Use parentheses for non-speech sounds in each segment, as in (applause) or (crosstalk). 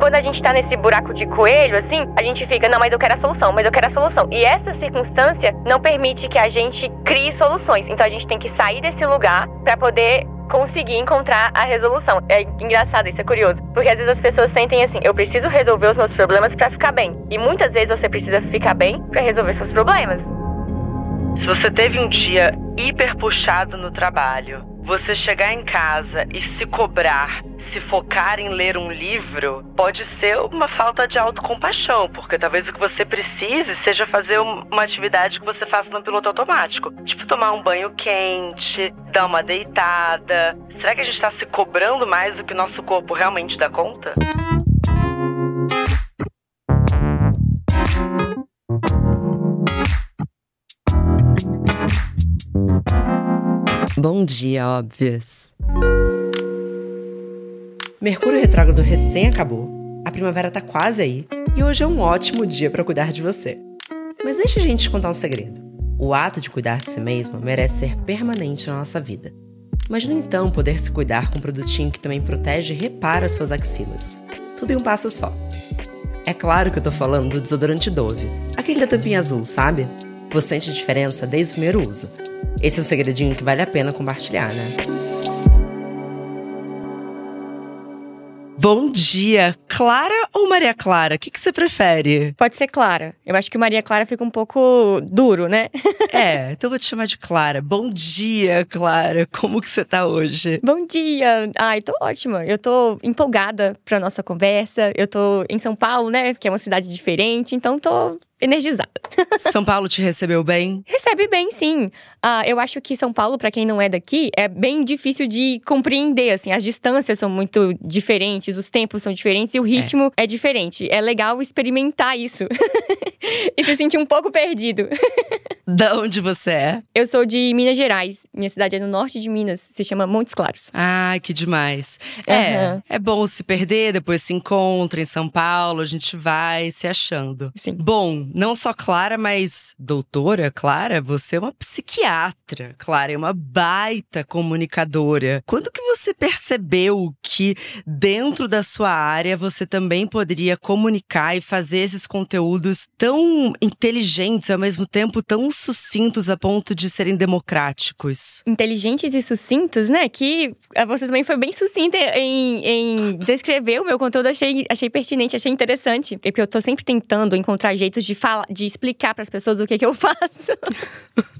quando a gente tá nesse buraco de coelho, assim, a gente fica, não, mas eu quero a solução, mas eu quero a solução. E essa circunstância não permite que a gente crie soluções. Então a gente tem que sair desse lugar para poder conseguir encontrar a resolução. É engraçado, isso é curioso. Porque às vezes as pessoas sentem assim: eu preciso resolver os meus problemas para ficar bem. E muitas vezes você precisa ficar bem para resolver seus problemas. Se você teve um dia hiper puxado no trabalho, você chegar em casa e se cobrar, se focar em ler um livro, pode ser uma falta de autocompaixão, porque talvez o que você precise seja fazer uma atividade que você faça no piloto automático. Tipo, tomar um banho quente, dar uma deitada. Será que a gente está se cobrando mais do que nosso corpo realmente dá conta? Bom dia, óbvias. Mercúrio retrógrado recém acabou, a primavera tá quase aí e hoje é um ótimo dia para cuidar de você. Mas deixa a gente te contar um segredo. O ato de cuidar de si mesma merece ser permanente na nossa vida. Imagina então poder se cuidar com um produtinho que também protege e repara suas axilas. Tudo em um passo só. É claro que eu tô falando do desodorante Dove, aquele da tampinha azul, sabe? Você sente a diferença desde o primeiro uso esse é um segredinho que vale a pena compartilhar, né? Bom dia, Clara ou Maria Clara? O que, que, você prefere? Pode ser Clara. Eu acho que Maria Clara fica um pouco duro, né? (laughs) é, então eu vou te chamar de Clara. Bom dia, Clara. Como que você tá hoje? Bom dia. Ai, tô ótima. Eu tô empolgada pra nossa conversa. Eu tô em São Paulo, né? Que é uma cidade diferente, então tô energizada. (laughs) São Paulo te recebeu bem? Recebe bem, sim. Uh, eu acho que São Paulo, para quem não é daqui, é bem difícil de compreender. Assim, as distâncias são muito diferentes, os tempos são diferentes e o ritmo é, é diferente. É legal experimentar isso (laughs) e se sentir um pouco perdido. (laughs) Da onde você é? Eu sou de Minas Gerais. Minha cidade é no norte de Minas, se chama Montes Claros. Ai, que demais. Uhum. É, é bom se perder, depois se encontra em São Paulo, a gente vai se achando. Sim. Bom, não só Clara, mas doutora Clara, você é uma psiquiatra. Clara é uma baita comunicadora. Quando que você percebeu que dentro da sua área você também poderia comunicar e fazer esses conteúdos tão inteligentes, ao mesmo tempo tão sucintos a ponto de serem democráticos? Inteligentes e sucintos, né? Que eh, você também foi bem sucinta em, em descrever o meu conteúdo. Achei, achei pertinente, achei interessante. Porque eu tô sempre tentando encontrar jeitos de falar, de explicar para as pessoas o que, que eu (laughs) faço.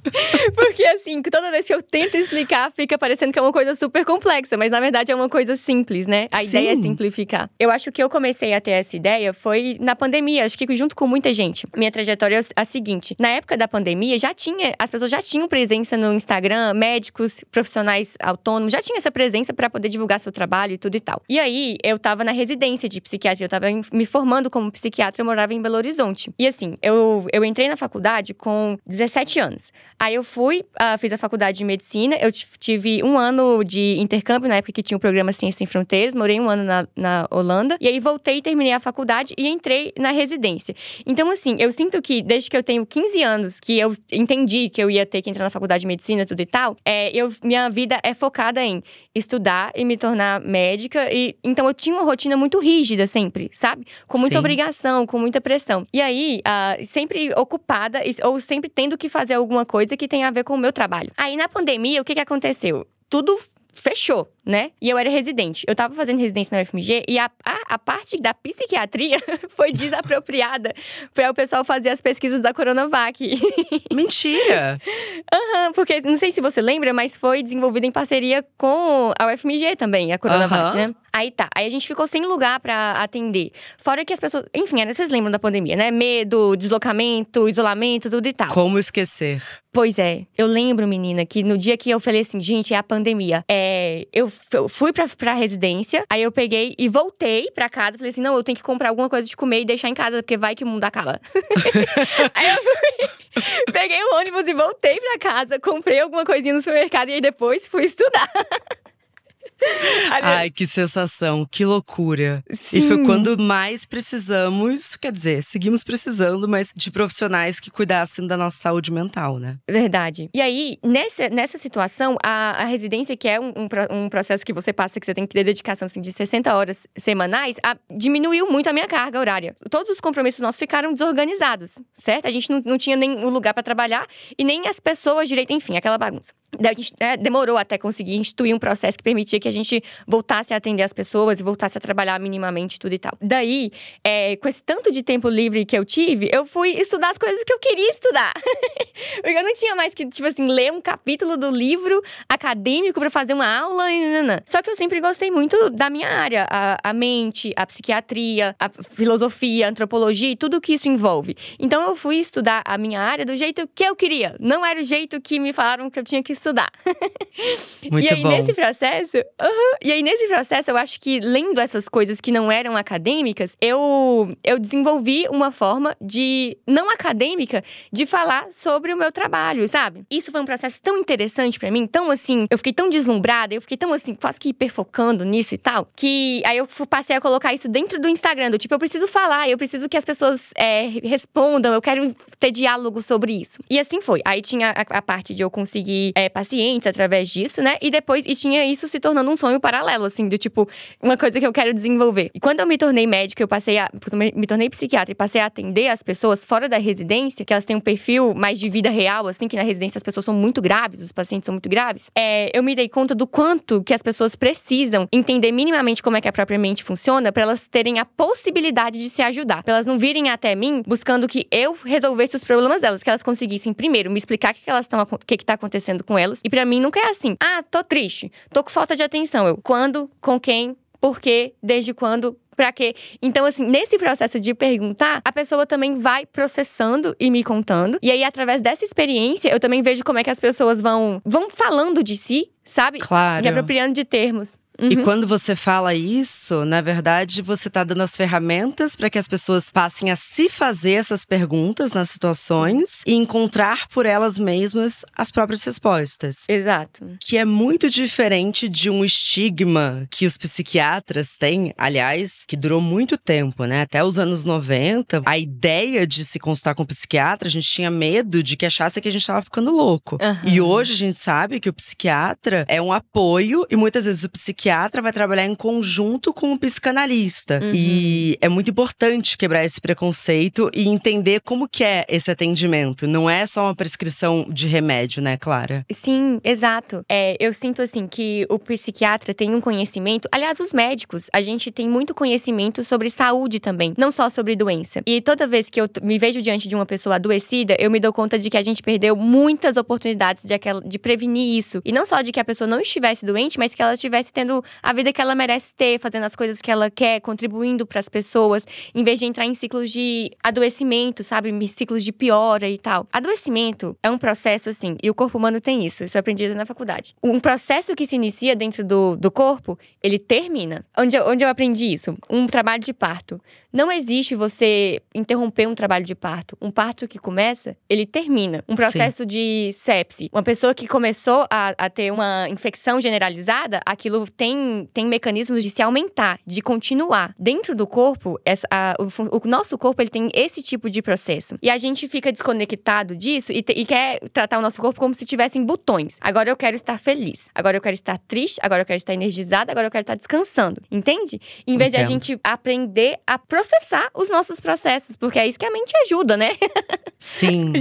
(laughs) Porque assim, toda vez que eu tento explicar, fica parecendo que é uma coisa super complexa, mas na verdade é uma coisa simples, né? A Sim. ideia é simplificar. Eu acho que eu comecei a ter essa ideia foi na pandemia, acho que junto com muita gente. Minha trajetória é a seguinte: na época da pandemia, já tinha, as pessoas já tinham presença no Instagram, médicos, profissionais autônomos, já tinha essa presença para poder divulgar seu trabalho e tudo e tal. E aí, eu tava na residência de psiquiatria, eu tava me formando como psiquiatra, eu morava em Belo Horizonte. E assim, eu, eu entrei na faculdade com 17 anos. Aí eu fui, uh, fiz a faculdade de medicina, eu tive um ano de intercâmbio, na época que tinha o programa Ciência Sem Fronteiras, morei um ano na, na Holanda, e aí voltei, terminei a faculdade e entrei na residência. Então, assim, eu sinto que desde que eu tenho 15 anos, que eu entendi que eu ia ter que entrar na faculdade de medicina, tudo e tal, é, eu, minha vida é focada em estudar e me tornar médica. E então eu tinha uma rotina muito rígida sempre, sabe? Com muita Sim. obrigação, com muita pressão. E aí, sempre ocupada ou sempre tendo que fazer alguma coisa que tem a ver com o meu trabalho. Aí na pandemia, o que, que aconteceu? Tudo fechou né? E eu era residente. Eu tava fazendo residência na UFMG e a, a, a parte da psiquiatria (laughs) foi desapropriada (laughs) para o pessoal fazer as pesquisas da Coronavac. (laughs) Mentira! Aham, uhum, porque não sei se você lembra, mas foi desenvolvida em parceria com a UFMG também, a Coronavac, uhum. né? Aí tá, aí a gente ficou sem lugar para atender. Fora que as pessoas. Enfim, vocês lembram da pandemia, né? Medo, deslocamento, isolamento, tudo e tal. Como esquecer? Pois é, eu lembro, menina, que no dia que eu falei assim, gente, é a pandemia. É, eu eu fui pra, pra residência, aí eu peguei e voltei pra casa. Falei assim: não, eu tenho que comprar alguma coisa de comer e deixar em casa, porque vai que o mundo acaba. (laughs) aí eu fui, peguei o ônibus e voltei pra casa, comprei alguma coisinha no supermercado e aí depois fui estudar. (laughs) Ai, que sensação, que loucura. Sim. E foi quando mais precisamos, quer dizer, seguimos precisando, mas de profissionais que cuidassem da nossa saúde mental, né? Verdade. E aí, nessa, nessa situação, a, a residência, que é um, um, um, processo que você passa, que você tem que ter dedicação assim, de 60 horas semanais, a, diminuiu muito a minha carga horária. Todos os compromissos nossos ficaram desorganizados, certo? A gente não, não tinha nem um lugar para trabalhar e nem as pessoas direito, enfim, aquela bagunça. A gente é, demorou até conseguir instituir um processo que permitia que a gente voltasse a atender as pessoas e voltasse a trabalhar minimamente tudo e tal. Daí, é, com esse tanto de tempo livre que eu tive, eu fui estudar as coisas que eu queria estudar. (laughs) Porque eu não tinha mais que, tipo assim, ler um capítulo do livro acadêmico para fazer uma aula. E. Só que eu sempre gostei muito da minha área, a, a mente, a psiquiatria, a filosofia, a antropologia e tudo que isso envolve. Então eu fui estudar a minha área do jeito que eu queria. Não era o jeito que me falaram que eu tinha que estudar. (laughs) Muito e aí, bom. nesse processo, uhum, e aí, nesse processo, eu acho que lendo essas coisas que não eram acadêmicas, eu, eu desenvolvi uma forma de, não acadêmica, de falar sobre o meu trabalho, sabe? Isso foi um processo tão interessante para mim, tão assim, eu fiquei tão deslumbrada, eu fiquei tão assim, quase que hiperfocando nisso e tal, que aí eu passei a colocar isso dentro do Instagram, do tipo, eu preciso falar, eu preciso que as pessoas é, respondam, eu quero ter diálogo sobre isso. E assim foi. Aí tinha a, a parte de eu conseguir é, pacientes através disso, né? E depois, e tinha isso se tornando um sonho paralelo, assim, do tipo, uma coisa que eu quero desenvolver. E quando eu me tornei médica, eu passei a. Me tornei psiquiatra e passei a atender as pessoas fora da residência, que elas têm um perfil mais de vida real, assim, que na residência as pessoas são muito graves, os pacientes são muito graves. É, eu me dei conta do quanto que as pessoas precisam entender minimamente como é que a própria mente funciona para elas terem a possibilidade de se ajudar. Pra elas não virem até mim buscando que eu resolvesse os problemas delas, que elas conseguissem, primeiro, me explicar o que, que elas estão, o que, que tá acontecendo com elas. E para mim nunca é assim. Ah, tô triste, tô com falta de atenção. Eu, quando, com quem, por quê, desde quando, pra quê. Então, assim, nesse processo de perguntar, a pessoa também vai processando e me contando. E aí, através dessa experiência, eu também vejo como é que as pessoas vão, vão falando de si, sabe? Claro. Me apropriando de termos. E quando você fala isso, na verdade, você está dando as ferramentas para que as pessoas passem a se fazer essas perguntas nas situações e encontrar por elas mesmas as próprias respostas. Exato. Que é muito diferente de um estigma que os psiquiatras têm, aliás, que durou muito tempo, né? Até os anos 90, a ideia de se consultar com um psiquiatra, a gente tinha medo de que achasse que a gente estava ficando louco. Uhum. E hoje a gente sabe que o psiquiatra é um apoio e muitas vezes o psiquiatra psiquiatra vai trabalhar em conjunto com o psicanalista. Uhum. E é muito importante quebrar esse preconceito e entender como que é esse atendimento. Não é só uma prescrição de remédio, né, Clara? Sim, exato. É, eu sinto assim que o psiquiatra tem um conhecimento. Aliás, os médicos, a gente tem muito conhecimento sobre saúde também, não só sobre doença. E toda vez que eu me vejo diante de uma pessoa adoecida, eu me dou conta de que a gente perdeu muitas oportunidades de, aquela, de prevenir isso. E não só de que a pessoa não estivesse doente, mas que ela estivesse tendo a vida que ela merece ter, fazendo as coisas que ela quer, contribuindo para as pessoas, em vez de entrar em ciclos de adoecimento, sabe? Ciclos de piora e tal. Adoecimento é um processo assim, e o corpo humano tem isso, isso eu aprendi na faculdade. Um processo que se inicia dentro do, do corpo, ele termina. Onde eu, onde eu aprendi isso? Um trabalho de parto. Não existe você interromper um trabalho de parto. Um parto que começa, ele termina. Um processo Sim. de sepse. Uma pessoa que começou a, a ter uma infecção generalizada, aquilo tem, tem mecanismos de se aumentar, de continuar. Dentro do corpo, essa, a, o, o, nosso corpo ele tem esse tipo de processo. E a gente fica desconectado disso e, te, e quer tratar o nosso corpo como se tivessem botões. Agora eu quero estar feliz. Agora eu quero estar triste. Agora eu quero estar energizada. Agora eu quero estar descansando. Entende? Em vez Entendo. de a gente aprender a processar os nossos processos, porque é isso que a mente ajuda, né? (laughs) Sim.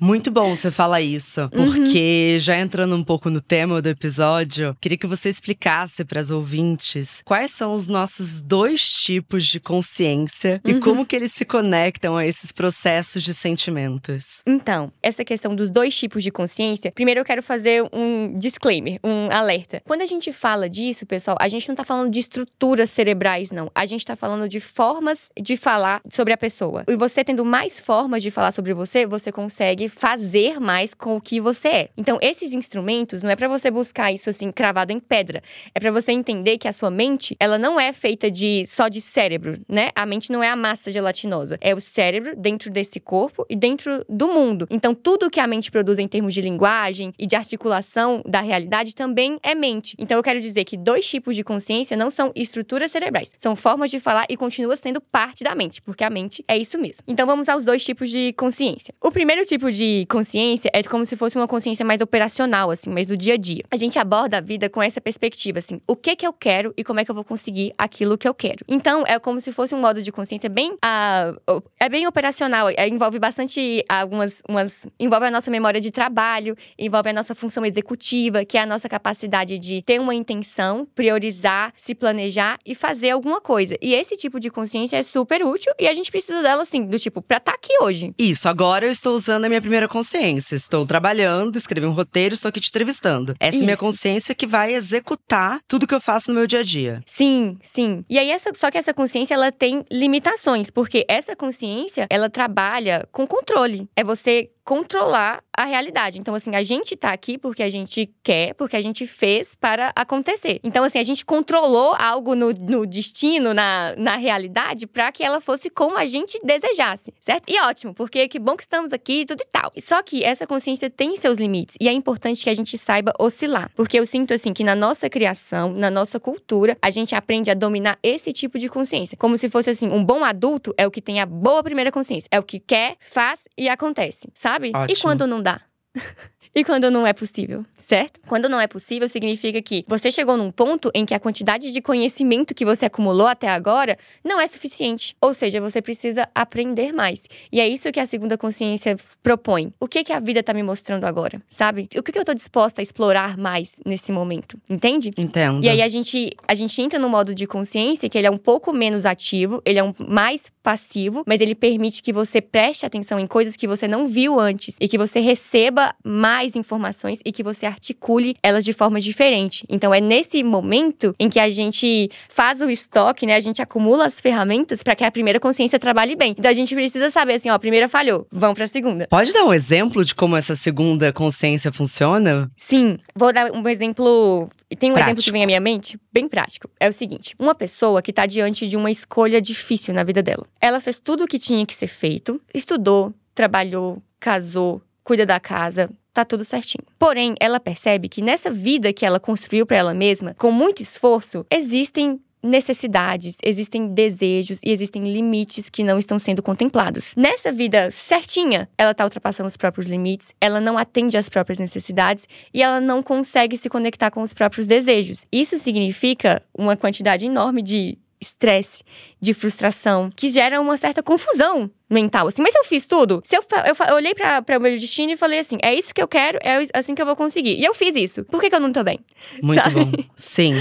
Muito bom você falar isso, Uhum. porque já entrando um pouco no tema do episódio, queria que você explicasse para as ouvintes quais são os nossos dois tipos de consciência e Uhum. como que eles se conectam a esses processos de sentimentos. Então, essa questão dos dois tipos de consciência, primeiro eu quero fazer um disclaimer, um alerta. Quando a gente fala disso, pessoal, a gente não tá falando de estruturas cerebrais, não. A gente tá falando de formas de falar sobre a pessoa. E você tendo mais formas de falar sobre você, você consegue fazer mais com o que você é. Então, esses instrumentos não é para você buscar isso assim cravado em pedra. É para você entender que a sua mente, ela não é feita de só de cérebro, né? A mente não é a massa gelatinosa. É o cérebro dentro desse corpo e dentro do mundo. Então, tudo que a mente produz em termos de linguagem e de articulação da realidade também é mente. Então, eu quero dizer que dois tipos de consciência não são estruturas cerebrais, são formas de falar e continua sendo parte da mente, porque a mente é isso mesmo. Então, vamos aos dois tipos de consciência. O primeiro tipo de consciência é como se fosse uma consciência mais operacional, assim, mais do dia a dia. A gente aborda a vida com essa perspectiva, assim, o que que eu quero e como é que eu vou conseguir aquilo que eu quero. Então, é como se fosse um modo de consciência bem, uh, é bem operacional, é, envolve bastante algumas, umas, envolve a nossa memória de trabalho, envolve a nossa função executiva, que é a nossa capacidade de ter uma intenção, priorizar, se planejar e fazer alguma coisa. E esse tipo de consciência é super útil e a gente precisa dela, assim, do tipo, pra estar tá aqui hoje. Isso, agora eu estou usando a minha primeira consciência. Estou trabalhando, escrevi um roteiro, estou aqui te entrevistando. Essa Isso. é minha consciência que vai executar tudo que eu faço no meu dia a dia. Sim, sim. E aí, essa, só que essa consciência, ela tem limitações, porque essa consciência, ela trabalha com controle. É você controlar a realidade. Então, assim, a gente tá aqui porque a gente quer, porque a gente fez para acontecer. Então, assim, a gente controlou algo no, no destino, na, na realidade, para que ela fosse como a gente desejasse, certo? E ótimo, porque que bom que estamos aqui e tudo e tal. Só que essa consciência tem seus limites e é importante que a gente saiba oscilar. Porque eu sinto, assim, que na nossa criação, na nossa cultura, a gente aprende a dominar esse tipo de consciência. Como se fosse, assim, um bom adulto é o que tem a boa primeira consciência. É o que quer, faz e acontece, sabe? Sabe? Ótimo. E quando não dá? (laughs) e quando não é possível, certo? Quando não é possível, significa que você chegou num ponto em que a quantidade de conhecimento que você acumulou até agora não é suficiente. Ou seja, você precisa aprender mais. E é isso que a segunda consciência propõe. O que, que a vida tá me mostrando agora, sabe? O que, que eu tô disposta a explorar mais nesse momento? Entende? Entendo. E aí a gente, a gente entra no modo de consciência que ele é um pouco menos ativo, ele é um mais passivo, mas ele permite que você preste atenção em coisas que você não viu antes e que você receba mais mais informações e que você articule elas de forma diferente. Então é nesse momento em que a gente faz o estoque, né? A gente acumula as ferramentas para que a primeira consciência trabalhe bem. Então a gente precisa saber assim, ó, a primeira falhou, vamos para a segunda. Pode dar um exemplo de como essa segunda consciência funciona? Sim, vou dar um exemplo tem um prático. exemplo que vem à minha mente, bem prático. É o seguinte: uma pessoa que está diante de uma escolha difícil na vida dela. Ela fez tudo o que tinha que ser feito, estudou, trabalhou, casou, cuida da casa, tá tudo certinho. Porém, ela percebe que nessa vida que ela construiu para ela mesma, com muito esforço, existem necessidades, existem desejos e existem limites que não estão sendo contemplados. Nessa vida certinha, ela está ultrapassando os próprios limites, ela não atende às próprias necessidades e ela não consegue se conectar com os próprios desejos. Isso significa uma quantidade enorme de estresse, de frustração, que gera uma certa confusão mental, assim. Mas se eu fiz tudo, se eu, eu, eu olhei para o meu destino e falei assim, é isso que eu quero, é assim que eu vou conseguir. E eu fiz isso. Por que, que eu não tô bem? Muito Sabe? bom. Sim.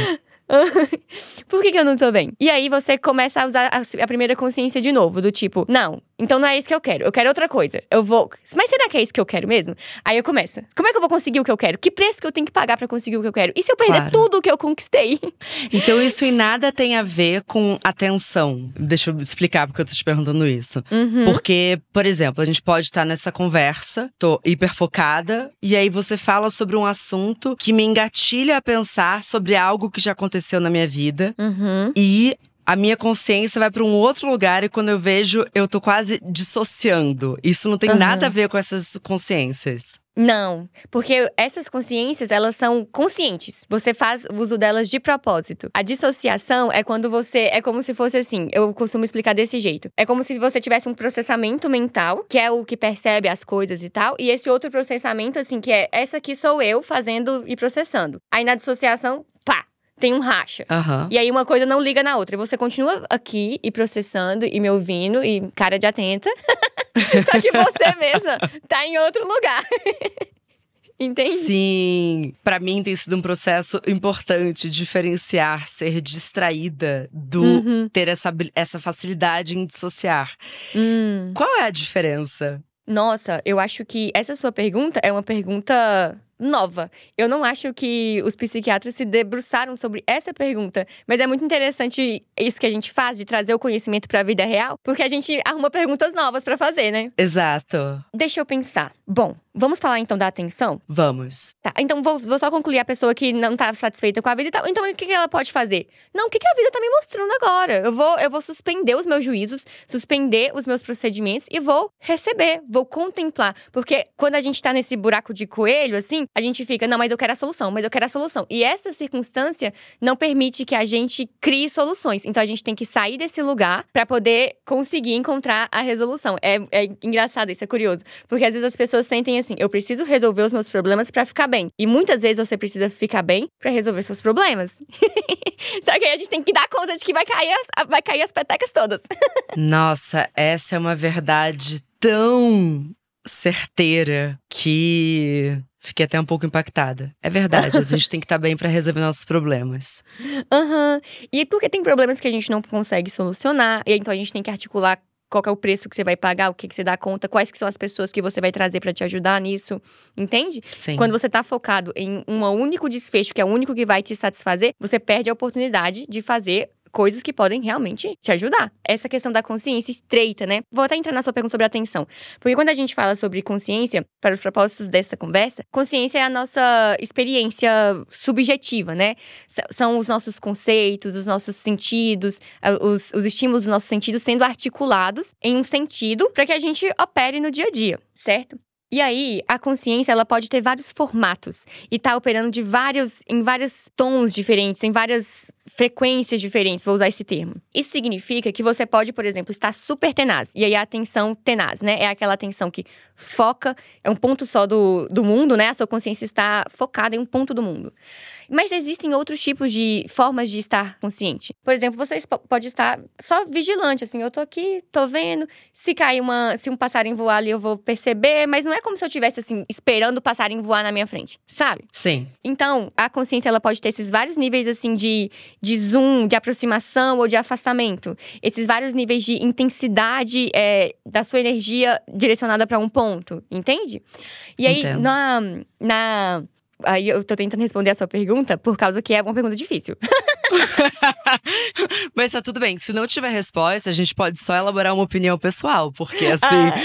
(laughs) Por que, que, eu não tô bem? E aí você começa a usar a, a, primeira consciência de novo, do tipo, não, então não é isso que eu quero, eu quero outra coisa. Eu vou. Mas será que é isso que eu quero mesmo? Aí eu começo. Como é que eu vou conseguir o que eu quero? Que preço que eu tenho que pagar para conseguir o que eu quero? E se eu perder claro. tudo o que eu conquistei? (laughs) Então isso em nada tem a ver com atenção. Deixa eu explicar porque eu tô te perguntando isso. Uhum. Porque, por exemplo, a gente pode estar nessa conversa, tô hiper focada, e aí você fala sobre um assunto que me engatilha a pensar sobre algo que já aconteceu aconteceu na minha vida. Uhum. E a minha consciência vai para um outro lugar e quando eu vejo, eu tô quase dissociando. Isso não tem uhum. nada a ver com essas consciências. Não, porque essas consciências, elas são conscientes. Você faz uso delas de propósito. A dissociação é quando você é como se fosse assim, eu costumo explicar desse jeito. É como se você tivesse um processamento mental, que é o que percebe as coisas e tal, e esse outro processamento assim, que é essa aqui sou eu fazendo e processando. Aí na dissociação, pá, tem um racha. Uhum. E aí uma coisa não liga na outra. E você continua aqui e processando e me ouvindo e cara de atenta. (laughs) Só que você mesma tá em outro lugar. (laughs) Entende? Sim, para mim tem sido um processo importante diferenciar ser distraída do uhum. ter essa, essa facilidade em dissociar. Hum. Qual é a diferença? Nossa, eu acho que essa sua pergunta é uma pergunta nova. Eu não acho que os psiquiatras se debruçaram sobre essa pergunta, mas é muito interessante isso que a gente faz de trazer o conhecimento para a vida real, porque a gente arruma perguntas novas para fazer, né? Exato. Deixa eu pensar. Bom, vamos falar então da atenção? Vamos. Tá, então vou, vou só concluir a pessoa que não tá satisfeita com a vida e tal. Então o que, que ela pode fazer? Não, o que, que a vida tá me mostrando agora? Eu vou, eu vou suspender os meus juízos, suspender os meus procedimentos e vou receber, vou contemplar. Porque quando a gente tá nesse buraco de coelho, assim, a gente fica, não, mas eu quero a solução, mas eu quero a solução. E essa circunstância não permite que a gente crie soluções. Então a gente tem que sair desse lugar para poder conseguir encontrar a resolução. É, é engraçado, isso é curioso. Porque às vezes as pessoas sentem assim, eu preciso resolver os meus problemas para ficar bem. E muitas vezes você precisa ficar bem para resolver seus problemas. (laughs) Só que aí a gente tem que dar conta de que vai cair as, vai cair as petecas todas. (laughs) Nossa, essa é uma verdade tão certeira que Fiquei até um pouco impactada. É verdade, a gente tem que estar tá bem para resolver nossos problemas. (laughs) Aham. Uhum. E porque tem problemas que a gente não consegue solucionar, e então a gente tem que articular qual é o preço que você vai pagar, o que, que você dá conta, quais que são as pessoas que você vai trazer para te ajudar nisso, entende? Sim. Quando você tá focado em um único desfecho, que é o único que vai te satisfazer, você perde a oportunidade de fazer coisas que podem realmente te ajudar. Essa questão da consciência estreita, né? Vou até entrar na sua pergunta sobre atenção. Porque quando a gente fala sobre consciência, para os propósitos dessa conversa, consciência é a nossa experiência subjetiva, né? São os nossos conceitos, os nossos sentidos, os, os estímulos dos nossos sentidos sendo articulados em um sentido para que a gente opere no dia a dia, certo? E aí, a consciência ela pode ter vários formatos e tá operando de vários em vários tons diferentes, em várias frequências diferentes, vou usar esse termo. Isso significa que você pode, por exemplo, estar super tenaz. E aí a atenção tenaz, né? É aquela atenção que foca, é um ponto só do, do mundo, né? A sua consciência está focada em um ponto do mundo. Mas existem outros tipos de formas de estar consciente. Por exemplo, você pode estar só vigilante, assim, eu tô aqui, tô vendo, se cair uma, se um passarinho voar ali eu vou perceber, mas não é como se eu estivesse assim esperando o passarinho voar na minha frente, sabe? Sim. Então, a consciência ela pode ter esses vários níveis assim de, de zoom, de aproximação ou de afastamento, esses vários níveis de intensidade é, da sua energia direcionada para um ponto, entende? E aí Entendo. na na Aí eu tô tentando responder a sua pergunta por causa que é uma pergunta difícil. (laughs) Mas tá tudo bem. Se não tiver resposta, a gente pode só elaborar uma opinião pessoal, porque assim, ah.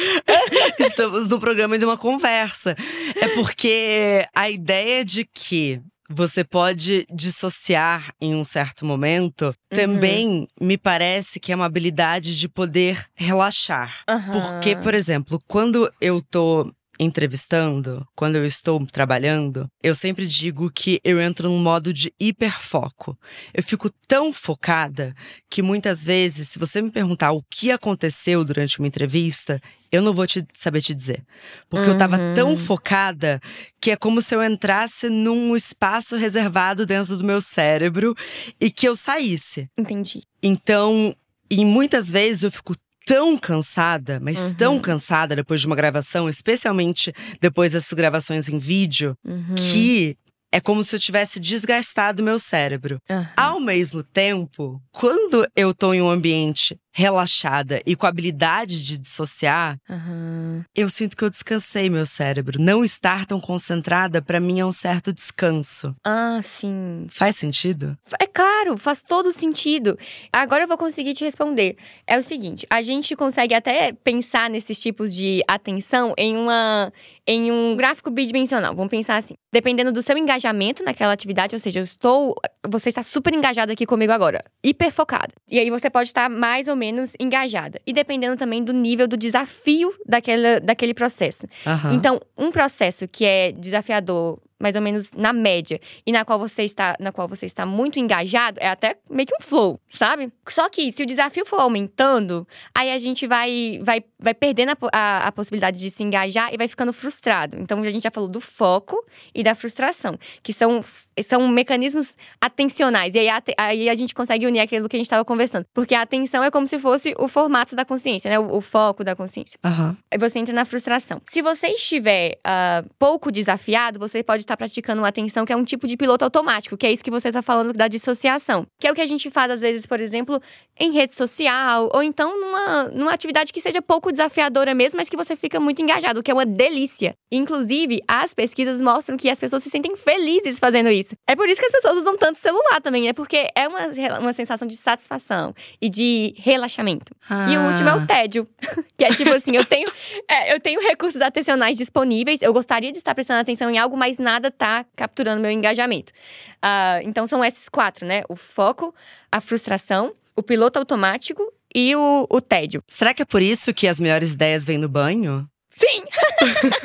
(laughs) estamos no programa de uma conversa. É porque a ideia de que você pode dissociar em um certo momento, uhum. também me parece que é uma habilidade de poder relaxar. Uhum. Porque, por exemplo, quando eu tô entrevistando, quando eu estou trabalhando, eu sempre digo que eu entro num modo de hiperfoco. Eu fico tão focada que muitas vezes, se você me perguntar o que aconteceu durante uma entrevista, eu não vou te saber te dizer. Porque uhum. eu tava tão focada que é como se eu entrasse num espaço reservado dentro do meu cérebro e que eu saísse. Entendi. Então, e muitas vezes eu fico tão cansada, mas uhum. tão cansada depois de uma gravação, especialmente depois dessas gravações em vídeo, uhum. que é como se eu tivesse desgastado meu cérebro. Uhum. Ao mesmo tempo, quando eu tô em um ambiente relaxada e com a habilidade de dissociar, uhum. eu sinto que eu descansei meu cérebro. Não estar tão concentrada, para mim, é um certo descanso. Ah, sim. Faz sentido? É claro, faz todo sentido. Agora eu vou conseguir te responder. É o seguinte: a gente consegue até pensar nesses tipos de atenção em uma em um gráfico bidimensional. Vamos pensar assim. Dependendo do seu engajamento naquela atividade, ou seja, eu estou. Você está super engajado aqui comigo agora, hiper focada. E aí você pode estar mais ou menos engajada. E dependendo também do nível do desafio daquela, daquele processo. Uhum. Então, um processo que é desafiador mais ou menos na média, e na qual você está, na qual você está muito engajado, é até meio que um flow, sabe? Só que se o desafio for aumentando, aí a gente vai vai, vai perdendo a, a, a possibilidade de se engajar e vai ficando frustrado. Então a gente já falou do foco e da frustração, que são são mecanismos atencionais. E aí a, aí a gente consegue unir aquilo que a gente estava conversando. Porque a atenção é como se fosse o formato da consciência, né? O, o foco da consciência. Uhum. Aí você entra na frustração. Se você estiver uh, pouco desafiado, você pode está praticando uma atenção que é um tipo de piloto automático, que é isso que você está falando da dissociação. Que é o que a gente faz, às vezes, por exemplo, em rede social, ou então numa, numa atividade que seja pouco desafiadora mesmo, mas que você fica muito engajado, o que é uma delícia. Inclusive, as pesquisas mostram que as pessoas se sentem felizes fazendo isso. É por isso que as pessoas usam tanto celular também, é porque é uma, uma sensação de satisfação e de relaxamento. Ah. E o último é o ah. tédio, (laughs) que é tipo assim, eu tenho, é, eu tenho recursos atencionais disponíveis, eu gostaria de estar prestando atenção em algo, mas nada tá capturando meu engajamento. Uh, então são esses quatro, né? O foco, a frustração, o piloto automático e o, o tédio. Será que é por isso que as melhores ideias vêm no banho? Sim!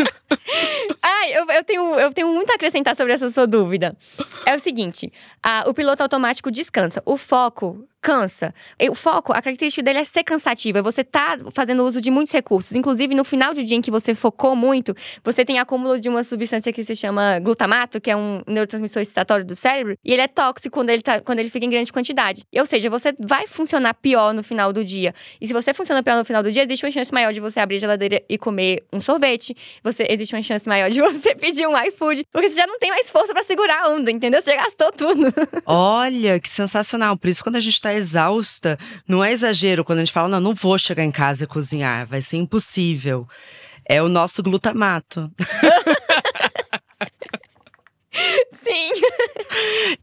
(laughs) Ai, eu, eu, tenho, eu tenho muito a acrescentar sobre essa sua dúvida. É o seguinte: a, o piloto automático descansa. O foco cansa. O foco, a característica dele é ser cansativo, é você tá fazendo uso de muitos recursos. Inclusive, no final do dia em que você focou muito, você tem acúmulo de uma substância que se chama glutamato, que é um neurotransmissor excitatório do cérebro, e ele é tóxico quando ele, tá, quando ele fica em grande quantidade. Ou seja, você vai funcionar pior no final do dia. E se você funciona pior no final do dia, existe uma chance maior de você abrir a geladeira e comer um sorvete. Você, existe uma chance maior de (laughs) você pedir um iFood, porque você já não tem mais força para segurar a onda, entendeu? Você já gastou tudo. (laughs) Olha, que sensacional. Por isso, quando a gente tá exausta, não é exagero quando a gente fala, não, não vou chegar em casa e cozinhar, vai ser impossível. É o nosso glutamato. (laughs) Sim.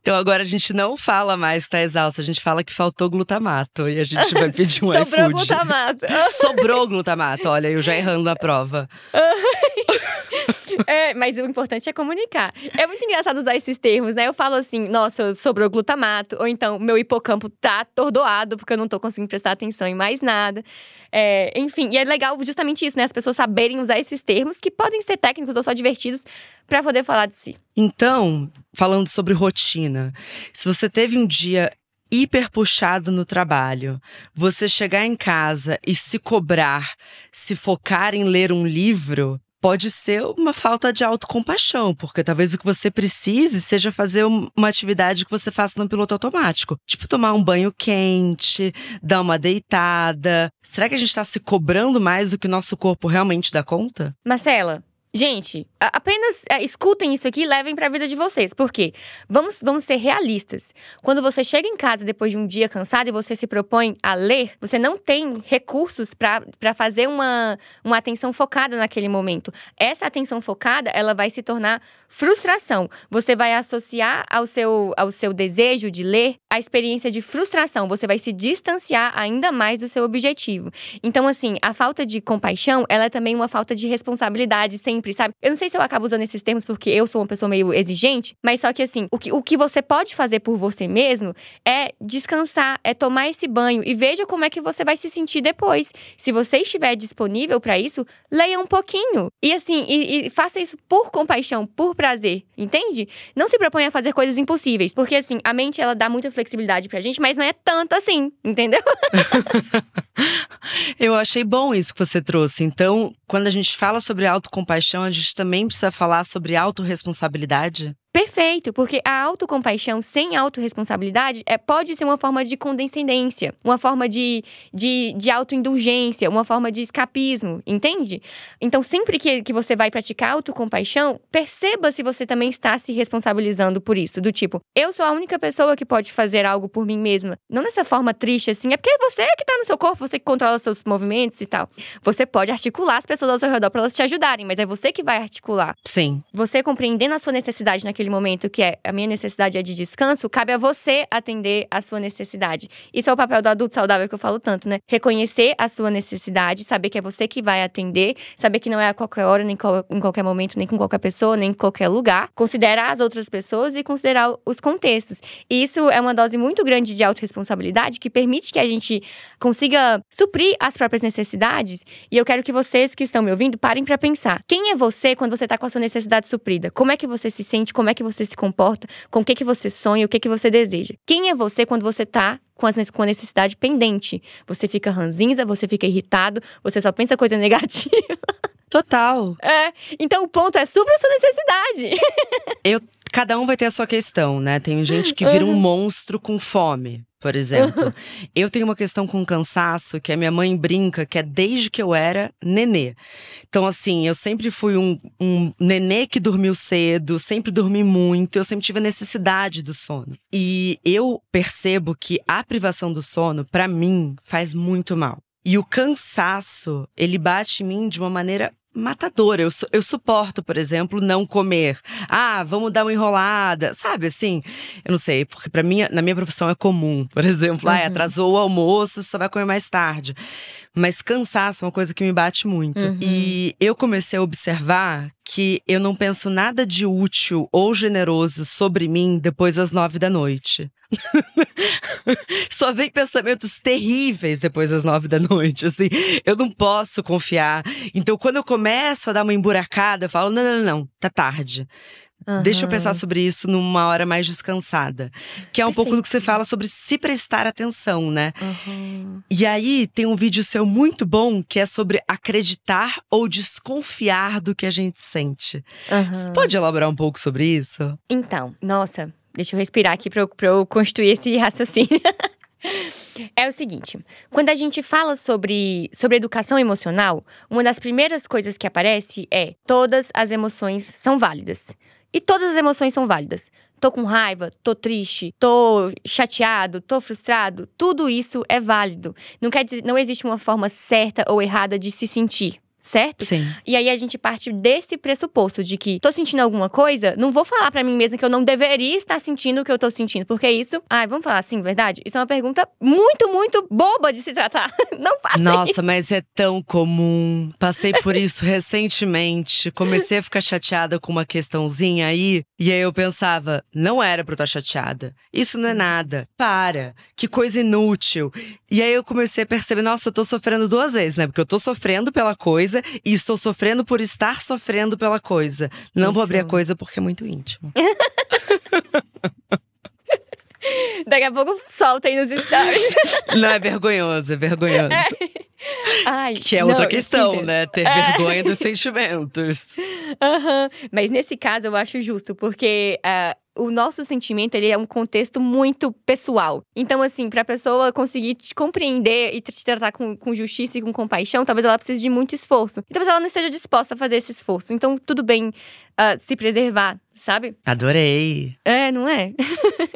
Então agora a gente não fala mais que tá exausta, a gente fala que faltou glutamato e a gente vai pedir um Sobrou iFood. glutamato. Sobrou glutamato, olha, eu já errando na prova. (laughs) É, mas o importante é comunicar. É muito engraçado usar esses termos, né? Eu falo assim, nossa, sobrou glutamato, ou então meu hipocampo tá atordoado porque eu não tô conseguindo prestar atenção em mais nada. É, enfim, e é legal justamente isso, né? As pessoas saberem usar esses termos que podem ser técnicos ou só divertidos para poder falar de si. Então, falando sobre rotina, se você teve um dia hiper puxado no trabalho, você chegar em casa e se cobrar, se focar em ler um livro, pode ser uma falta de autocompaixão, porque talvez o que você precise seja fazer uma atividade que você faça no piloto automático. Tipo, tomar um banho quente, dar uma deitada. Será que a gente está se cobrando mais do que o nosso corpo realmente dá conta? Marcela, Gente, apenas é, escutem isso aqui e levem para a vida de vocês. Por quê? Vamos, vamos ser realistas. Quando você chega em casa depois de um dia cansado e você se propõe a ler, você não tem recursos para fazer uma, uma atenção focada naquele momento. Essa atenção focada, ela vai se tornar frustração. Você vai associar ao seu, ao seu desejo de ler a experiência de frustração. Você vai se distanciar ainda mais do seu objetivo. Então, assim, a falta de compaixão, ela é também uma falta de responsabilidade sem sempre, sabe? Eu não sei se eu acabo usando esses termos porque eu sou uma pessoa meio exigente, mas só que assim, o que, o que você pode fazer por você mesmo é descansar, é tomar esse banho e veja como é que você vai se sentir depois. Se você estiver disponível para isso, leia um pouquinho. E assim, e, e faça isso por compaixão, por prazer, entende? Não se proponha a fazer coisas impossíveis, porque assim, a mente ela dá muita flexibilidade pra gente, mas não é tanto assim, entendeu? (laughs) eu achei bom isso que você trouxe. Então, quando a gente fala sobre autocompaixão, a gente também precisa falar sobre autorresponsabilidade? Perfeito, porque a autocompaixão sem autorresponsabilidade é, pode ser uma forma de condescendência, uma forma de, de, de autoindulgência, uma forma de escapismo, entende? Então, sempre que, que você vai praticar autocompaixão, perceba se você também está se responsabilizando por isso. Do tipo, eu sou a única pessoa que pode fazer algo por mim mesma. Não dessa forma triste assim, é porque você que está no seu corpo, você que controla seus movimentos e tal. Você pode articular as pessoas ao seu redor para elas te ajudarem, mas é você que vai articular. Sim. Você compreendendo a sua necessidade naquele naquele momento que é a minha necessidade é de descanso, cabe a você atender a sua necessidade. Isso é o papel do adulto saudável que eu falo tanto, né? Reconhecer a sua necessidade, saber que é você que vai atender, saber que não é a qualquer hora, nem em qualquer momento, nem com qualquer pessoa, nem em qualquer lugar. Considerar as outras pessoas e considerar os contextos. E isso é uma dose muito grande de autorresponsabilidade que permite que a gente consiga suprir as próprias necessidades. E eu quero que vocês que estão me ouvindo parem para pensar. Quem é você quando você tá com a sua necessidade suprida? Como é que você se sente? Como é que você se comporta, com o que, que você sonha, o que, que você deseja. Quem é você quando você tá com, as, com a necessidade pendente? Você fica ranzinza, você fica irritado, você só pensa coisa (laughs) negativa. Total. É. Então o ponto é supra a sua necessidade. Eu cada um vai ter a sua questão, né? Tem gente que vira um monstro com fome. Por exemplo, eu tenho uma questão com cansaço que a minha mãe brinca que é desde que eu era nenê. Então, assim, eu sempre fui um, um nenê que dormiu cedo, sempre dormi muito, eu sempre tive a necessidade do sono. E eu percebo que a privação do sono, para mim, faz muito mal. E o cansaço, ele bate em mim de uma maneira matadora. Eu, eu suporto, por exemplo, não comer. Ah, vamos dar uma enrolada. Sabe assim? Eu não sei, porque para mim, na minha profissão é comum, por exemplo, uhum. ah, atrasou o almoço, só vai comer mais tarde. Mas cansaço é uma coisa que me bate muito. Uhum. E eu comecei a observar que eu não penso nada de útil ou generoso sobre mim depois das nove da noite. (laughs) Só vem pensamentos terríveis depois das nove da noite, assim. Eu não posso confiar. Então, quando eu começo a dar uma emburacada, eu falo: não, não, não, não tá tarde. Uhum. Deixa eu pensar sobre isso numa hora mais descansada. Que é um Perfeito. pouco do que você fala sobre se prestar atenção, né? Uhum. E aí tem um vídeo seu muito bom que é sobre acreditar ou desconfiar do que a gente sente. Uhum. Você pode elaborar um pouco sobre isso? Então, nossa, deixa eu respirar aqui pra eu, pra eu construir esse raciocínio. (laughs) É o seguinte, quando a gente fala sobre, sobre educação emocional, uma das primeiras coisas que aparece é todas as emoções são válidas. E todas as emoções são válidas. Tô com raiva, tô triste, tô chateado, tô frustrado. Tudo isso é válido. Não quer dizer, não existe uma forma certa ou errada de se sentir certo? Sim. E aí a gente parte desse pressuposto de que tô sentindo alguma coisa, não vou falar para mim mesma que eu não deveria estar sentindo o que eu tô sentindo, porque isso, ai, vamos falar assim, verdade? Isso é uma pergunta muito, muito boba de se tratar. (laughs) Não faça Nossa, isso. mas é tão comum. Passei por isso recentemente. Comecei a ficar chateada com uma questãozinha aí, e aí eu pensava, não era pra eu estar chateada. Isso não é nada. Para. Que coisa inútil. E aí eu comecei a perceber, nossa, eu tô sofrendo duas vezes, né? Porque eu tô sofrendo pela coisa e estou sofrendo por estar sofrendo pela coisa. Não Isso. vou abrir a coisa porque é muito íntimo. (laughs) Daqui a pouco solta aí nos stories. Não, é vergonhoso, é vergonhoso. (laughs) É. Ai, que é outra não, questão, né? Ter é. vergonha dos (laughs) sentimentos. Uhum. Mas nesse caso eu acho justo, porque uh, o nosso sentimento ele é um contexto muito pessoal. Então, assim, para a pessoa conseguir te compreender e te tratar com, com justiça e com compaixão, talvez ela precise de muito esforço. E talvez ela não esteja disposta a fazer esse esforço. Então, tudo bem uh, se preservar, sabe? Adorei. É, não é? (laughs)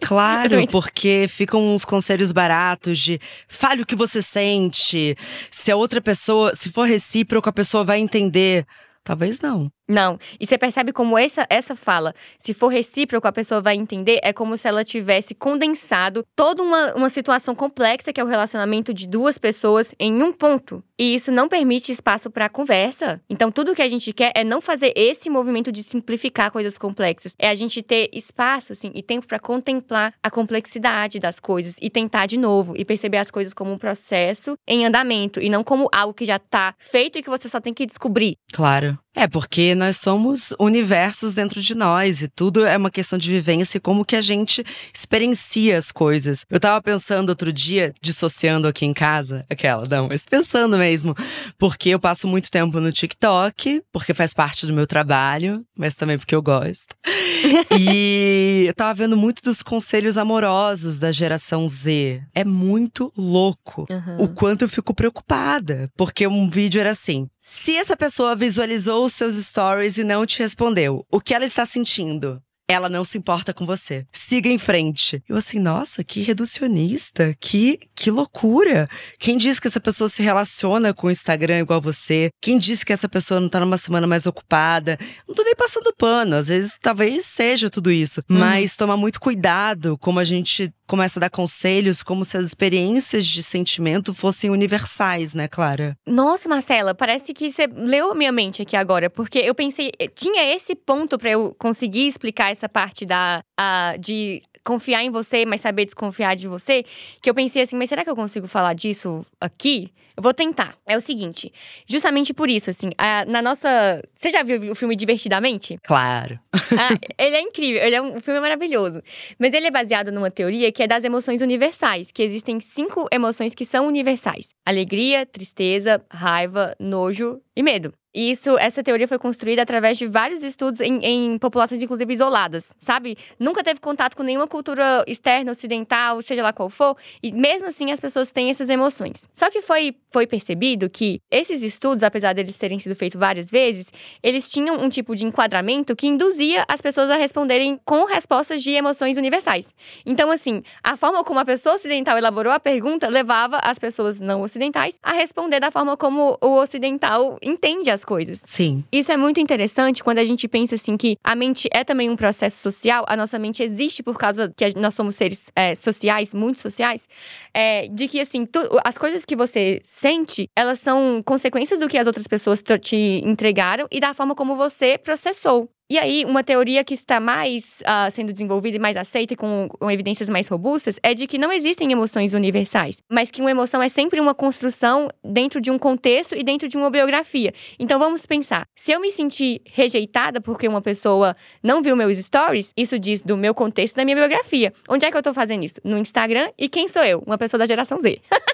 Claro, porque ficam uns conselhos baratos de fale o que você sente. Se a outra pessoa, se for recíproco, a pessoa vai entender. Talvez não. Não. E você percebe como essa, essa fala, se for recíproco, a pessoa vai entender, é como se ela tivesse condensado toda uma, uma situação complexa, que é o relacionamento de duas pessoas, em um ponto. E isso não permite espaço para conversa. Então, tudo que a gente quer é não fazer esse movimento de simplificar coisas complexas. É a gente ter espaço, assim, e tempo para contemplar a complexidade das coisas e tentar de novo e perceber as coisas como um processo em andamento e não como algo que já tá feito e que você só tem que descobrir. Claro. É, porque nós somos universos dentro de nós e tudo é uma questão de vivência e como que a gente experiencia as coisas. Eu tava pensando outro dia, dissociando aqui em casa, aquela, não, mas pensando mesmo, porque eu passo muito tempo no TikTok, porque faz parte do meu trabalho, mas também porque eu gosto. (laughs) e eu tava vendo muito dos conselhos amorosos da geração Z. É muito louco uhum. o quanto eu fico preocupada, porque um vídeo era assim: se essa pessoa visualizou os seus stories e não te respondeu, o que ela está sentindo? ela não se importa com você. Siga em frente. Eu assim, nossa, que reducionista, que que loucura. Quem disse que essa pessoa se relaciona com o Instagram igual você? Quem disse que essa pessoa não tá numa semana mais ocupada? Não tô nem passando pano, às vezes talvez seja tudo isso, hum. mas tomar muito cuidado como a gente começa a dar conselhos como se as experiências de sentimento fossem universais, né, Clara? Nossa, Marcela, parece que você leu a minha mente aqui agora, porque eu pensei, tinha esse ponto para eu conseguir explicar essa parte da uh, de confiar em você, mas saber desconfiar de você, que eu pensei assim, mas será que eu consigo falar disso aqui? Eu vou tentar. É o seguinte, justamente por isso, assim, a, na nossa. Você já viu o filme Divertidamente? Claro. Ah, ele é incrível, ele é um, um filme maravilhoso. Mas ele é baseado numa teoria que é das emoções universais, que existem cinco emoções que são universais: alegria, tristeza, raiva, nojo e medo. E isso, essa teoria foi construída através de vários estudos em, em, populações, inclusive, isoladas, sabe? Nunca teve contato com nenhuma cultura externa, ocidental, seja lá qual for. E mesmo assim, as pessoas têm essas emoções. Só que foi, foi percebido que esses estudos, apesar deles terem sido feitos várias vezes, eles tinham um tipo de enquadramento que induzia as pessoas a responderem com respostas de emoções universais. Então, assim, a forma como a pessoa ocidental elaborou a pergunta levava as pessoas não ocidentais a responder da forma como o ocidental entende as coisas. Sim. Isso é muito interessante quando a gente pensa assim que a mente é também um processo social, a nossa mente existe por causa que nós somos seres é, sociais, muito sociais, é, de que assim, tu, as coisas que você sente, elas são consequências do que as outras pessoas te entregaram e da forma como você processou. E aí, uma teoria que está mais uh, sendo desenvolvida e mais aceita, com, com, evidências mais robustas, é de que não existem emoções universais, mas que uma emoção é sempre uma construção dentro de um contexto e dentro de uma biografia. Então, vamos pensar: se eu me sentir rejeitada porque uma pessoa não viu meus stories, isso diz do meu contexto da minha biografia. Onde é que eu estou fazendo isso? No Instagram. E quem sou eu? Uma pessoa da geração Z. (laughs)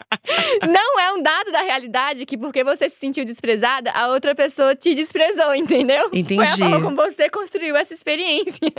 não é um dado da realidade que porque você se sentiu desprezada, a outra pessoa te desprezou, entendeu? Entendi. Foi a forma como você construiu essa experiência.